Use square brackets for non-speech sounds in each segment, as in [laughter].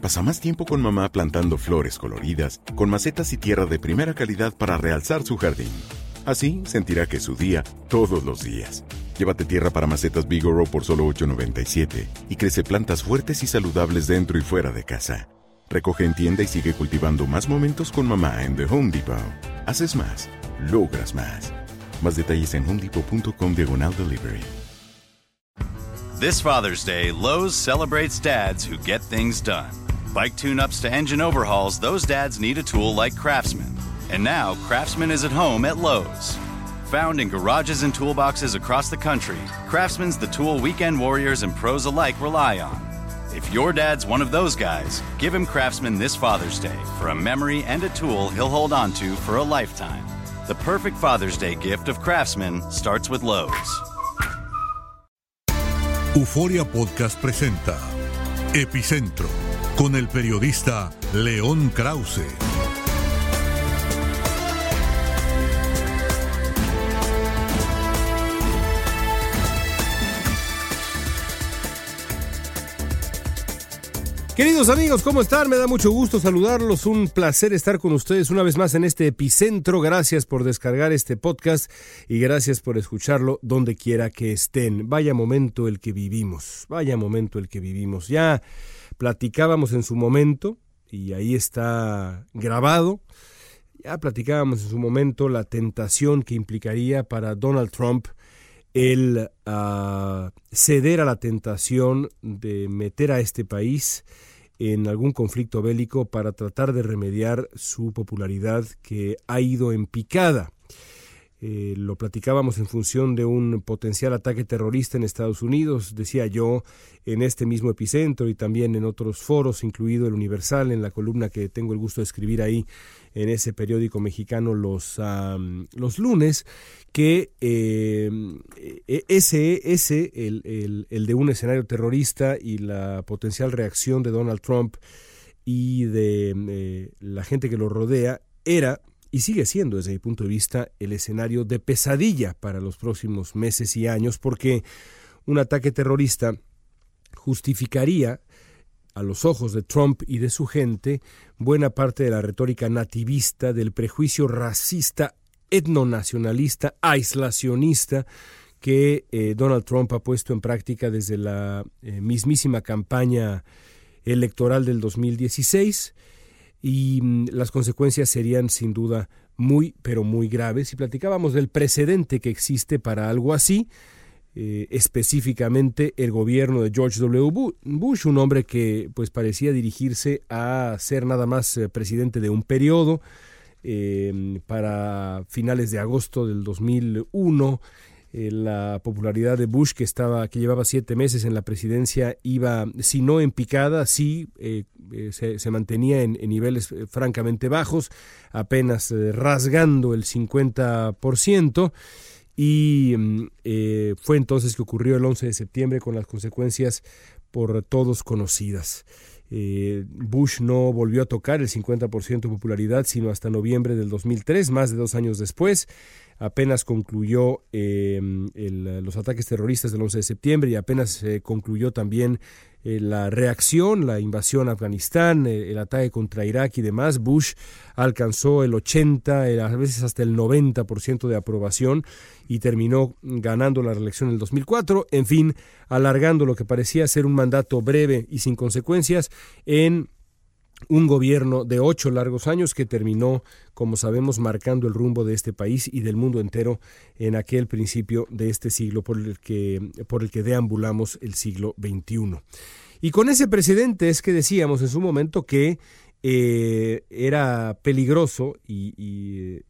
Pasa más tiempo con mamá plantando flores coloridas, con macetas y tierra de primera calidad para realzar su jardín. Así sentirá que es su día todos los días. Llévate tierra para macetas Bigoro por solo $8.97 y crece plantas fuertes y saludables dentro y fuera de casa. Recoge en tienda y sigue cultivando más momentos con mamá en The Home Depot. Haces más, logras más. Más detalles en homedepot.com diagonal. This Father's Day, Lowe's celebrates dads who get things done. Bike tune ups to engine overhauls, those dads need a tool like Craftsman. And now, Craftsman is at home at Lowe's. Found in garages and toolboxes across the country, Craftsman's the tool weekend warriors and pros alike rely on. If your dad's one of those guys, give him Craftsman this Father's Day for a memory and a tool he'll hold on to for a lifetime. The perfect Father's Day gift of Craftsman starts with Lowe's. Euforia Podcast presenta Epicentro con el periodista León Krause. Queridos amigos, ¿cómo están? Me da mucho gusto saludarlos. Un placer estar con ustedes una vez más en este epicentro. Gracias por descargar este podcast y gracias por escucharlo donde quiera que estén. Vaya momento el que vivimos. Vaya momento el que vivimos. Ya platicábamos en su momento y ahí está grabado. Ya platicábamos en su momento la tentación que implicaría para Donald Trump el uh, ceder a la tentación de meter a este país en algún conflicto bélico para tratar de remediar su popularidad que ha ido en picada. Eh, lo platicábamos en función de un potencial ataque terrorista en Estados Unidos, decía yo, en este mismo epicentro y también en otros foros, incluido el Universal, en la columna que tengo el gusto de escribir ahí en ese periódico mexicano los, los lunes, que eh, ese, ese el, el, el de un escenario terrorista y la potencial reacción de Donald Trump y de eh, la gente que lo rodea era y sigue siendo desde mi punto de vista el escenario de pesadilla para los próximos meses y años porque un ataque terrorista justificaría a los ojos de Trump y de su gente buena parte de la retórica nativista, del prejuicio racista, etnonacionalista, aislacionista que eh, Donald Trump ha puesto en práctica desde la eh, mismísima campaña electoral del 2016 y mm, las consecuencias serían sin duda muy, pero muy graves. Y platicábamos del precedente que existe para algo así, eh, específicamente el gobierno de George W. Bush, un hombre que pues parecía dirigirse a ser nada más eh, presidente de un periodo. Eh, para finales de agosto del 2001 eh, la popularidad de Bush, que, estaba, que llevaba siete meses en la presidencia, iba, si no en picada, sí eh, eh, se, mantenía en, niveles francamente bajos, apenas rasgando el 50%. Y eh, fue entonces que ocurrió el 11 de septiembre con las consecuencias por todos conocidas. Bush no volvió a tocar el 50% de popularidad sino hasta noviembre del 2003, más de dos años después apenas concluyó los ataques terroristas del 11 de septiembre y apenas concluyó también la reacción, la invasión a Afganistán, el ataque contra Irak y demás, Bush alcanzó el 80, a veces hasta el 90% de aprobación y terminó ganando la reelección en el 2004, en fin, alargando lo que parecía ser un mandato breve y sin consecuencias en un gobierno de ocho largos años que terminó, como sabemos, marcando el rumbo de este país y del mundo entero en aquel principio de este siglo por el que, por el que deambulamos el siglo XXI. Y con ese precedente es que decíamos en su momento que eh, era peligroso y,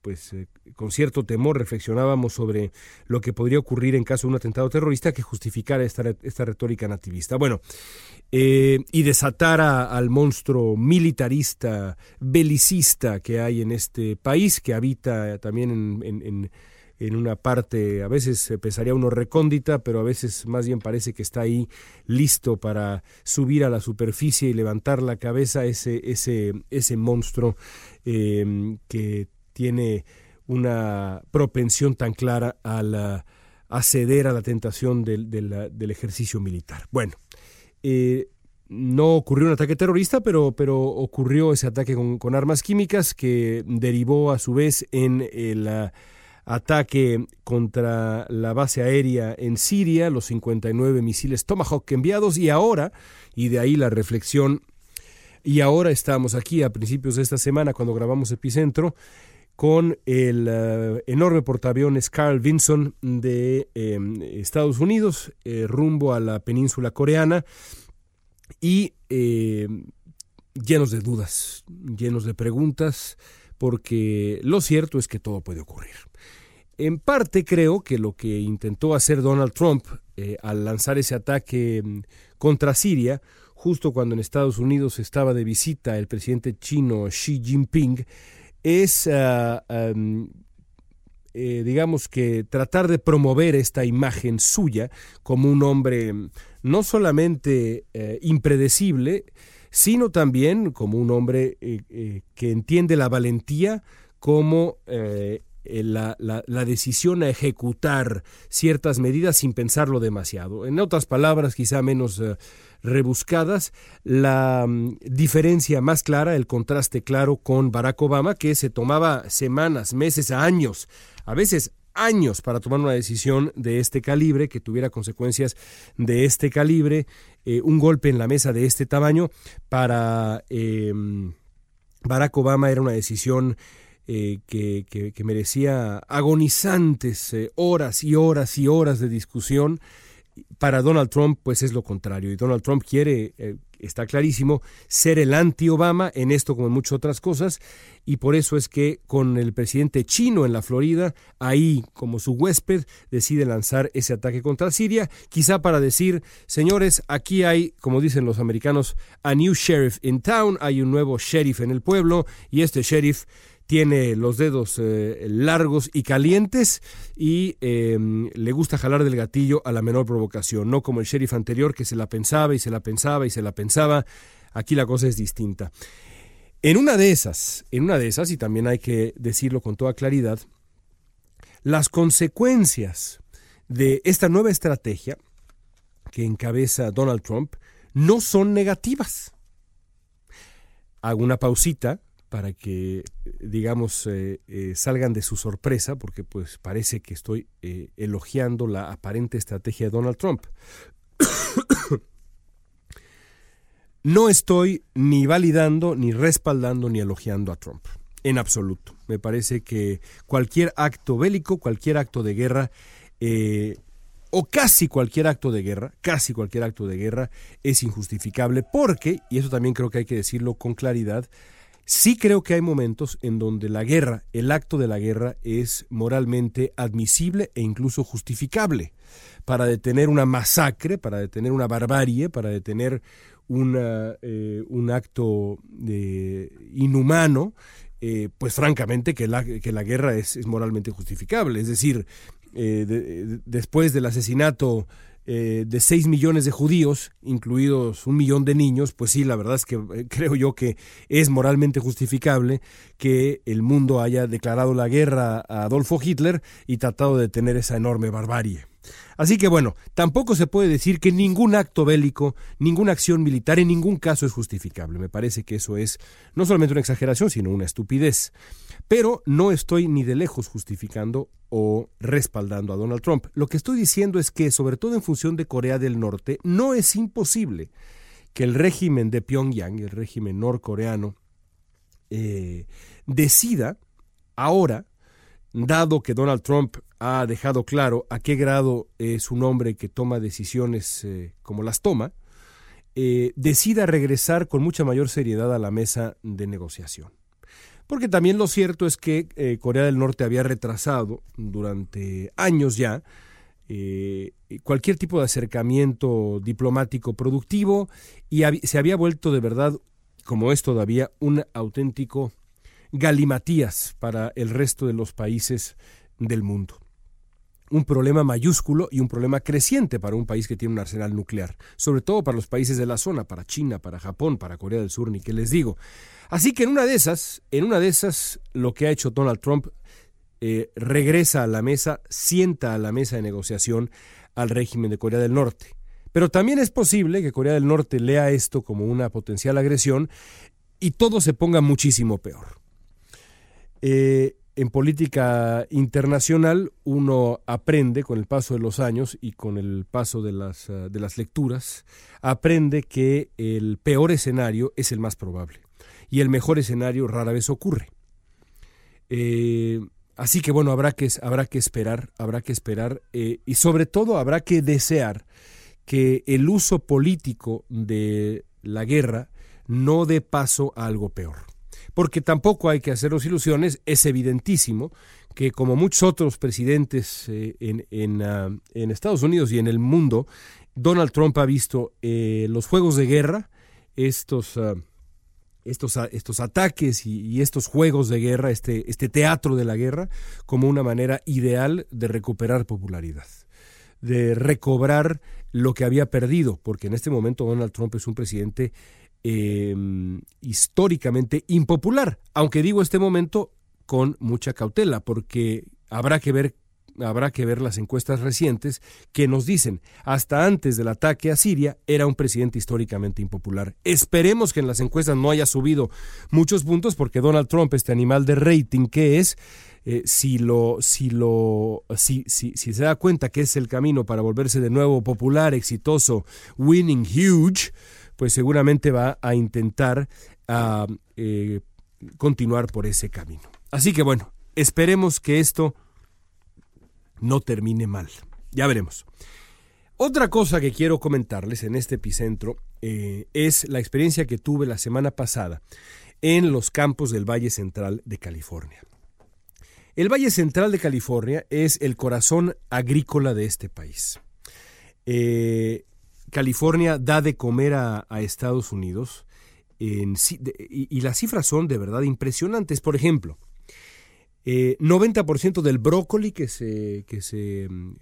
pues eh, con cierto temor reflexionábamos sobre lo que podría ocurrir en caso de un atentado terrorista que justificara esta, esta retórica nativista. Bueno, eh, y desatara al monstruo militarista, belicista que hay en este país, que habita también en una parte, a veces pensaría uno recóndita, pero a veces más bien parece que está ahí listo para subir a la superficie y levantar la cabeza ese, ese, ese monstruo em, que tiene una propensión tan clara a, la, a ceder a la tentación del, del, ejercicio militar. Bueno, eh, no ocurrió un ataque terrorista, pero, pero ocurrió ese ataque con, con armas químicas que derivó a su vez en la ataque contra la base aérea en Siria, los 59 misiles Tomahawk enviados y ahora, y de ahí la reflexión, y ahora estamos aquí a principios de esta semana cuando grabamos Epicentro, con el eh, enorme portaaviones Carl Vinson de em, Estados Unidos eh, rumbo a la península coreana y llenos de dudas, llenos de preguntas, porque lo cierto es que todo puede ocurrir. En parte creo que lo que intentó hacer Donald Trump eh, al lanzar ese ataque mm, contra Siria, justo cuando en Estados Unidos estaba de visita el presidente chino Xi Jinping, es, ah, eh, digamos que tratar de promover esta imagen suya como un hombre mm, no solamente eh, impredecible, sino también como un hombre que entiende la valentía como eh, la, la, decisión a ejecutar ciertas medidas sin pensarlo demasiado. En otras palabras, quizá menos eh, rebuscadas, la mm, diferencia más clara, el contraste claro con Barack Obama, que se tomaba semanas, meses, años, a veces años para tomar una decisión de este calibre, que tuviera consecuencias de este calibre, eh, un golpe en la mesa de este tamaño, para Barack Obama era una decisión eh, que, merecía agonizantes eh, horas y horas y horas de discusión. Para Donald Trump, pues es lo contrario. Y Donald Trump quiere, está clarísimo, ser el anti-Obama en esto como en muchas otras cosas. Y por eso es que con el presidente chino en la Florida, ahí como su huésped, decide lanzar ese ataque contra Siria, quizá para decir, señores, aquí hay, como dicen los americanos, a new sheriff in town, hay un nuevo sheriff en el pueblo, y este sheriff tiene los dedos eh, largos y calientes y em, le gusta jalar del gatillo a la menor provocación, no como el sheriff anterior que se la pensaba y se la pensaba y se la pensaba. Aquí la cosa es distinta. En una de esas, en una de esas, y también hay que decirlo con toda claridad, las consecuencias de esta nueva estrategia que encabeza Donald Trump no son negativas. Hago una pausita para que, digamos, eh, eh, salgan de su sorpresa, porque pues parece que estoy eh, elogiando la aparente estrategia de Donald Trump. [coughs] no estoy ni validando, ni respaldando, ni elogiando a Trump, en absoluto. Me parece que cualquier acto bélico, cualquier acto de guerra, o casi cualquier acto de guerra, casi cualquier acto de guerra es injustificable porque, y eso también creo que hay que decirlo con claridad, Sí creo que hay momentos en donde la guerra, el acto de la guerra, es moralmente admisible e incluso justificable para detener una masacre, para detener una barbarie, para detener eh, un acto eh, inhumano, eh, pues francamente que la, que la guerra es, moralmente justificable. Es decir, después del asesinato eh, de 6 millones de judíos, incluidos un millón de niños, pues sí, la verdad es que eh, creo yo que es moralmente justificable que el mundo haya declarado la guerra a Adolfo Hitler y tratado de detener esa enorme barbarie. Así que bueno, tampoco se puede decir que ningún acto bélico, ninguna acción militar en ningún caso es justificable. Me parece que eso es no solamente una exageración, sino una estupidez. Pero no estoy ni de lejos justificando o respaldando a Donald Trump. Lo que estoy diciendo es que, sobre todo en función de Corea del Norte, no es imposible que el régimen de Pyongyang, el régimen norcoreano, eh, decida ahora, dado que Donald Trump ha dejado claro a qué grado es un hombre que toma decisiones eh, como las toma, eh, decida regresar con mucha mayor seriedad a la mesa de negociación. Porque también lo cierto es que eh, Corea del Norte había retrasado durante años ya cualquier tipo de acercamiento diplomático productivo y se había vuelto de verdad, como es todavía, un auténtico galimatías para el resto de los países del mundo un problema mayúsculo y un problema creciente para un país que tiene un arsenal nuclear, sobre todo para los países de la zona, para China, para Japón, para Corea del Sur, ni qué les digo. Así que en una de esas, en una de esas, lo que ha hecho Donald Trump eh, regresa a la mesa, sienta a la mesa de negociación al régimen de Corea del Norte. Pero también es posible que Corea del Norte lea esto como una potencial agresión y todo se ponga muchísimo peor. Eh, en política internacional uno aprende con el paso de los años y con el paso de las, eh, de las lecturas, aprende que el peor escenario es el más probable y el mejor escenario rara vez ocurre. Eh, así que bueno, habrá que, habrá que esperar, habrá que esperar eh, y sobre todo habrá que desear que el uso político de la guerra no dé paso a algo peor porque tampoco hay que hacernos ilusiones, es evidentísimo que como muchos otros presidentes eh, ah, en, Estados Unidos y en el mundo, Donald Trump ha visto eh, los juegos de guerra, estos, ah, estos, ah, estos ataques y, estos juegos de guerra, este, este teatro de la guerra, como una manera ideal de recuperar popularidad de recobrar lo que había perdido, porque en este momento Donald Trump es un presidente Em, históricamente impopular, aunque digo este momento con mucha cautela, porque habrá que ver habrá que ver las encuestas recientes que nos dicen, hasta antes del ataque a Siria era un presidente históricamente impopular. Esperemos que en las encuestas no haya subido muchos puntos porque Donald Trump, este animal de rating que es, eh, si lo, si lo, si, si, si se da cuenta que es el camino para volverse de nuevo popular, exitoso, winning huge, pues seguramente va a intentar ah, eh, continuar por ese camino. Así que bueno, esperemos que esto no termine mal. Ya veremos. Otra cosa que quiero comentarles en este epicentro eh, es la experiencia que tuve la semana pasada en los campos del Valle Central de California. El Valle Central de California es el corazón agrícola de este país. Eh, California da de comer a, Estados Unidos y, las cifras son de verdad impresionantes. Por ejemplo, 90% eh, del brócoli que se, que se mm,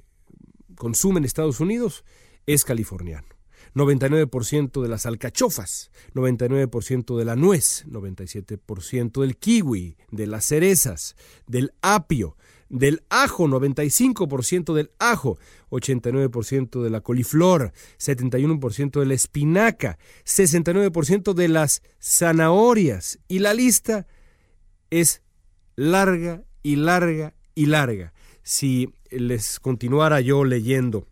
consume en Estados Unidos es californiano. 99% de las alcachofas, 99% de la nuez, 97% del kiwi, de las cerezas, del apio, del ajo, 95% del ajo, 89% de la coliflor, 71% de la espinaca, 69% de las zanahorias. Y la lista es larga y larga y larga. Si les continuara yo leyendo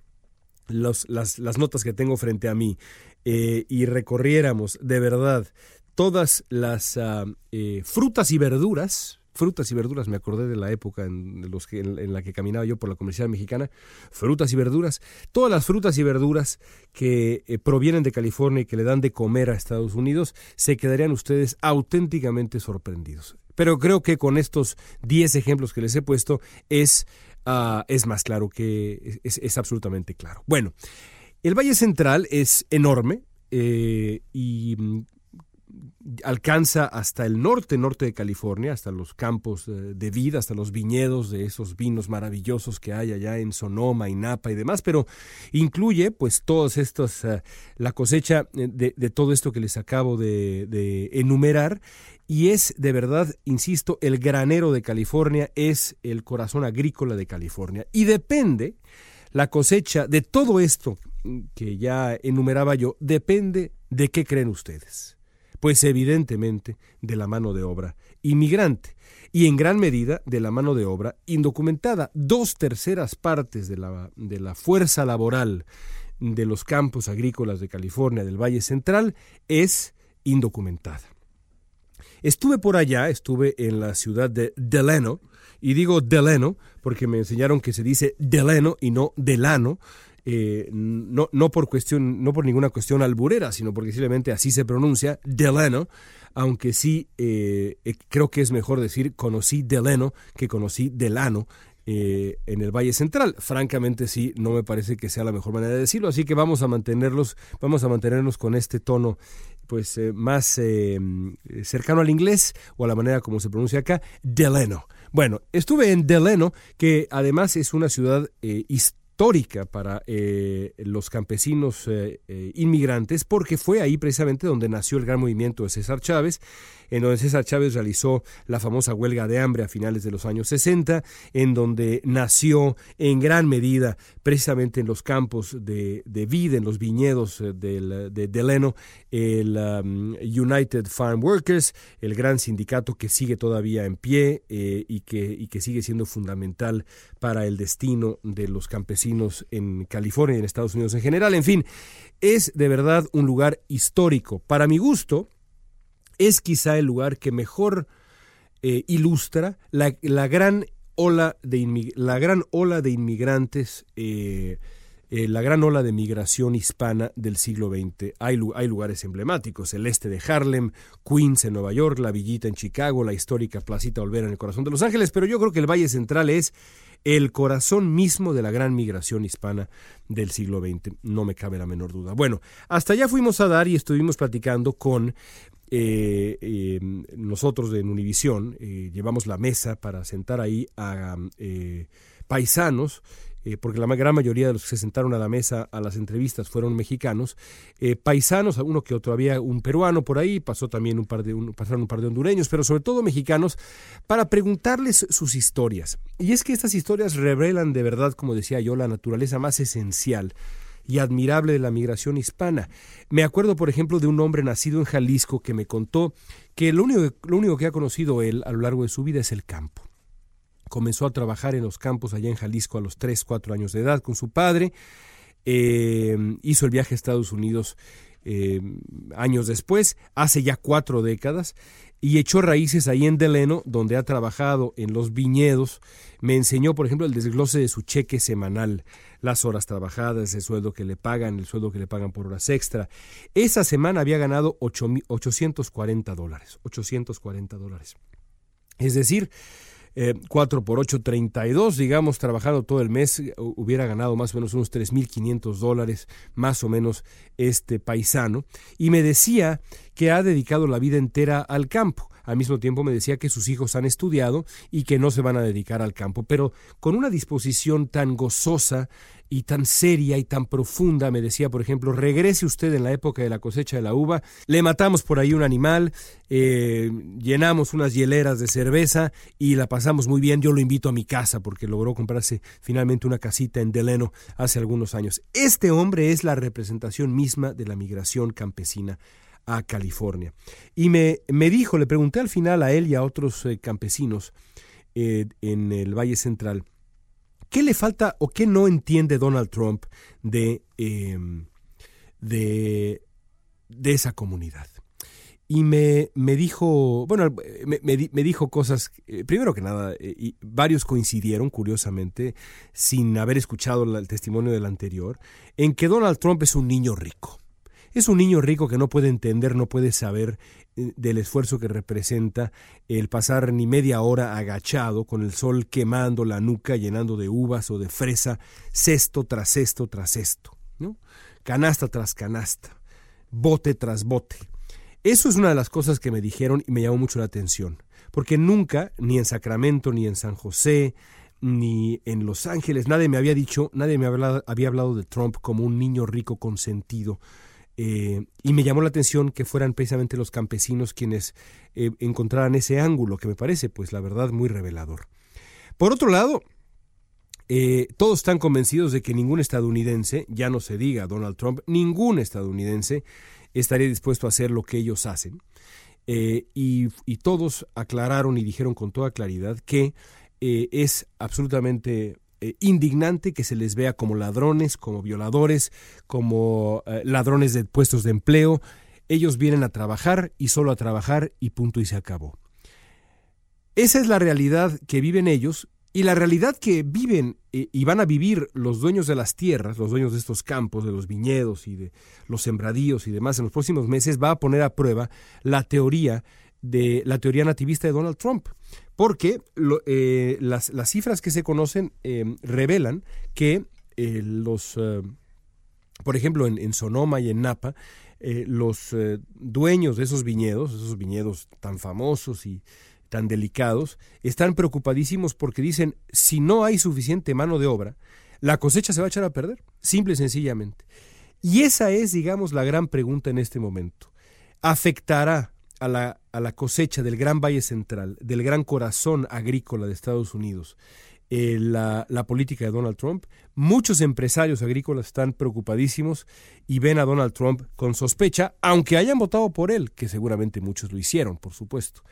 las, las, notas que tengo frente a mí eh, y recorriéramos de verdad todas las ah, eh, frutas y verduras, frutas y verduras, me acordé de la época en, los que, en, la que caminaba yo por la comercial mexicana, frutas y verduras, todas las frutas y verduras que eh, provienen de California y que le dan de comer a Estados Unidos, se quedarían ustedes auténticamente sorprendidos. Pero creo que con estos 10 ejemplos que les he puesto es, ah, es más claro que es, absolutamente claro. Bueno, el Valle Central es enorme eh, y alcanza hasta el norte, norte de California, hasta los campos de vida, hasta los viñedos de esos vinos maravillosos que hay allá en Sonoma y Napa y demás, pero incluye pues todas estas, la cosecha de, todo esto que les acabo de, de enumerar y es de verdad, insisto, el granero de California, es el corazón agrícola de California y depende la cosecha de todo esto que ya enumeraba yo, depende de qué creen ustedes. Pues evidentemente de la mano de obra inmigrante y en gran medida de la mano de obra indocumentada. Dos terceras partes de la, de la fuerza laboral de los campos agrícolas de California, del Valle Central, es indocumentada. Estuve por allá, estuve en la ciudad de Delano, y digo Delano porque me enseñaron que se dice Delano y no Delano, eh, no, no, por cuestión, no por ninguna cuestión alburera, sino porque simplemente así se pronuncia, Delano, aunque sí eh, eh, creo que es mejor decir conocí Delano que conocí Delano. en el Valle Central. Francamente sí, no me parece que sea la mejor manera de decirlo, así que vamos a mantenerlos, vamos a mantenernos con este tono pues más cercano al inglés o a la manera como se pronuncia acá, Delano. Bueno, estuve en Delano, que además es una ciudad histórica histórica para eh, los campesinos eh, eh, inmigrantes porque fue ahí precisamente donde nació el gran movimiento de César Chávez en donde César Chávez realizó la famosa huelga de hambre a finales de los años 60, en donde nació en gran medida precisamente en los campos de, de vid, en los viñedos del, de Deleno, el um, United Farm Workers, el gran sindicato que sigue todavía en pie y, que, y que sigue siendo fundamental para el destino de los campesinos en California y en Estados Unidos en general. En fin, es de verdad un lugar histórico. Para mi gusto, es quizá el lugar que mejor eh, ilustra la, gran ola de la gran ola de inmigrantes, eh, eh, la gran ola de migración hispana del siglo XX. Hay, hay, lugares emblemáticos, el este de Harlem, Queens en Nueva York, la Villita en Chicago, la histórica Placita Olvera en el corazón de Los Ángeles, pero yo creo que el Valle Central es el corazón mismo de la gran migración hispana del siglo XX, no me cabe la menor duda. Bueno, hasta allá fuimos a dar y estuvimos platicando con eh, eh, nosotros en Univisión eh, llevamos la mesa para sentar ahí a paisanos, porque la gran mayoría de los que se sentaron a la mesa a las entrevistas fueron mexicanos, paisanos, uno que otro, había un peruano por ahí, pasó también un par de, pasaron un par de hondureños, pero sobre todo mexicanos, para preguntarles sus historias. Y es que estas historias revelan de verdad, como decía yo, la naturaleza más esencial y admirable de la migración hispana. Me acuerdo, por ejemplo, de un hombre nacido en Jalisco que me contó que único, lo único que ha conocido él a lo largo de su vida es el campo. Comenzó a trabajar en los campos allá en Jalisco a los 3, 4 años de edad con su padre. Eh, hizo el viaje a Estados Unidos eh, años después, hace ya cuatro décadas, y echó raíces ahí en Deleno, donde ha trabajado en los viñedos. Me enseñó, por ejemplo, el desglose de su cheque semanal, las horas trabajadas, el sueldo que le pagan, el sueldo que le pagan por horas extra. Esa semana había ganado 840 dólares, 840 dólares. Es decir, 4 eh, por 8, 32, digamos, trabajando todo el mes, eh, hubiera ganado más o menos unos 3.500 dólares, más o menos, este paisano. Y me decía que ha dedicado la vida entera al campo. Al mismo tiempo me decía que sus hijos han estudiado y que no se van a dedicar al campo, pero con una disposición tan gozosa y tan seria y tan profunda, me decía, por ejemplo, regrese usted en la época de la cosecha de la uva, le matamos por ahí un animal, eh, llenamos unas hieleras de cerveza y la pasamos muy bien, yo lo invito a mi casa porque logró comprarse finalmente una casita en Deleno hace algunos años. Este hombre es la representación misma de la migración campesina a California. Y me, me dijo, le pregunté al final a él y a otros eh, campesinos eh, en el Valle Central, ¿qué le falta o qué no entiende Donald Trump de, em, de, de, esa comunidad? Y me, me dijo, bueno, me, me, dijo cosas, eh, primero que nada, y varios coincidieron, curiosamente, sin haber escuchado el testimonio del anterior, en que Donald Trump es un niño rico. Es un niño rico que no puede entender, no puede saber eh, del esfuerzo que representa el pasar ni media hora agachado con el sol quemando la nuca, llenando de uvas o de fresa, cesto tras cesto tras cesto, ¿no? canasta tras canasta, bote tras bote. Eso es una de las cosas que me dijeron y me llamó mucho la atención, porque nunca, ni en Sacramento, ni en San José, ni en Los Ángeles, nadie me había dicho, nadie me había hablado de Trump como un niño rico consentido. Eh, y me llamó la atención que fueran precisamente los campesinos quienes eh, encontraran ese ángulo, que me parece, pues la verdad, muy revelador. Por otro lado, eh, todos están convencidos de que ningún estadounidense, ya no se diga Donald Trump, ningún estadounidense estaría dispuesto a hacer lo que ellos hacen. y, todos aclararon y dijeron con toda claridad que es absolutamente eh, indignante que se les vea como ladrones, como violadores, como eh, ladrones de puestos de empleo. Ellos vienen a trabajar y solo a trabajar y punto y se acabó. Esa es la realidad que viven ellos y la realidad que viven eh, y van a vivir los dueños de las tierras, los dueños de estos campos, de los viñedos y de los sembradíos y demás en los próximos meses va a poner a prueba la teoría de la teoría nativista de Donald Trump porque eh, las, cifras que se conocen eh, revelan que eh, los, por ejemplo, en, Sonoma y en Napa, los dueños de esos viñedos, esos viñedos tan famosos y tan delicados, están preocupadísimos porque dicen, si no hay suficiente mano de obra, la cosecha se va a echar a perder, simple y sencillamente. Y esa es, digamos, la gran pregunta en este momento. ¿Afectará a la, a la cosecha del Gran Valle Central, del gran corazón agrícola de Estados Unidos, eh, la, la, política de Donald Trump. Muchos empresarios agrícolas están preocupadísimos y ven a Donald Trump con sospecha, aunque hayan votado por él, que seguramente muchos lo hicieron, por supuesto.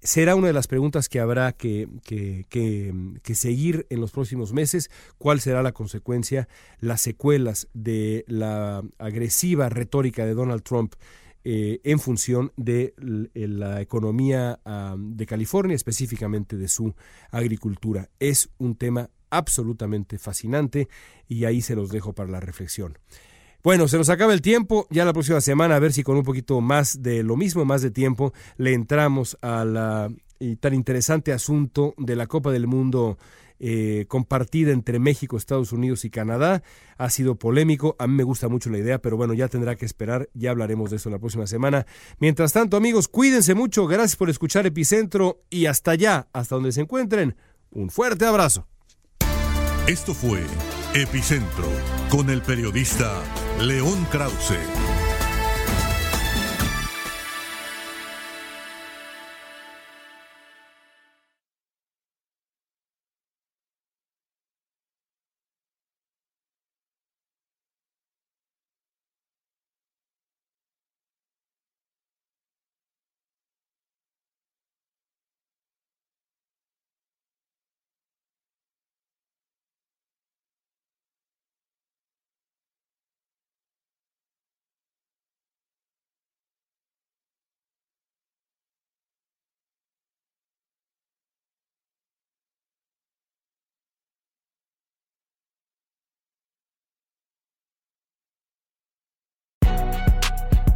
Será una de las preguntas que habrá que, que, que, seguir en los próximos meses. ¿Cuál será la consecuencia, las secuelas de la agresiva retórica de Donald Trump eh, en función de la economía de California, específicamente de su agricultura. Es un tema absolutamente fascinante y ahí se los dejo para la reflexión. Bueno, se nos acaba el tiempo. Ya la próxima semana, a ver si con un poquito más de lo mismo, más de tiempo, le entramos a la tan interesante asunto de la Copa del Mundo eh, compartida entre México, Estados Unidos y Canadá. Ha sido polémico, a mí me gusta mucho la idea, pero bueno, ya tendrá que esperar, ya hablaremos de eso la próxima semana. Mientras tanto, amigos, cuídense mucho, gracias por escuchar Epicentro y hasta allá, hasta donde se encuentren, un fuerte abrazo. Esto fue Epicentro con el periodista León Krause.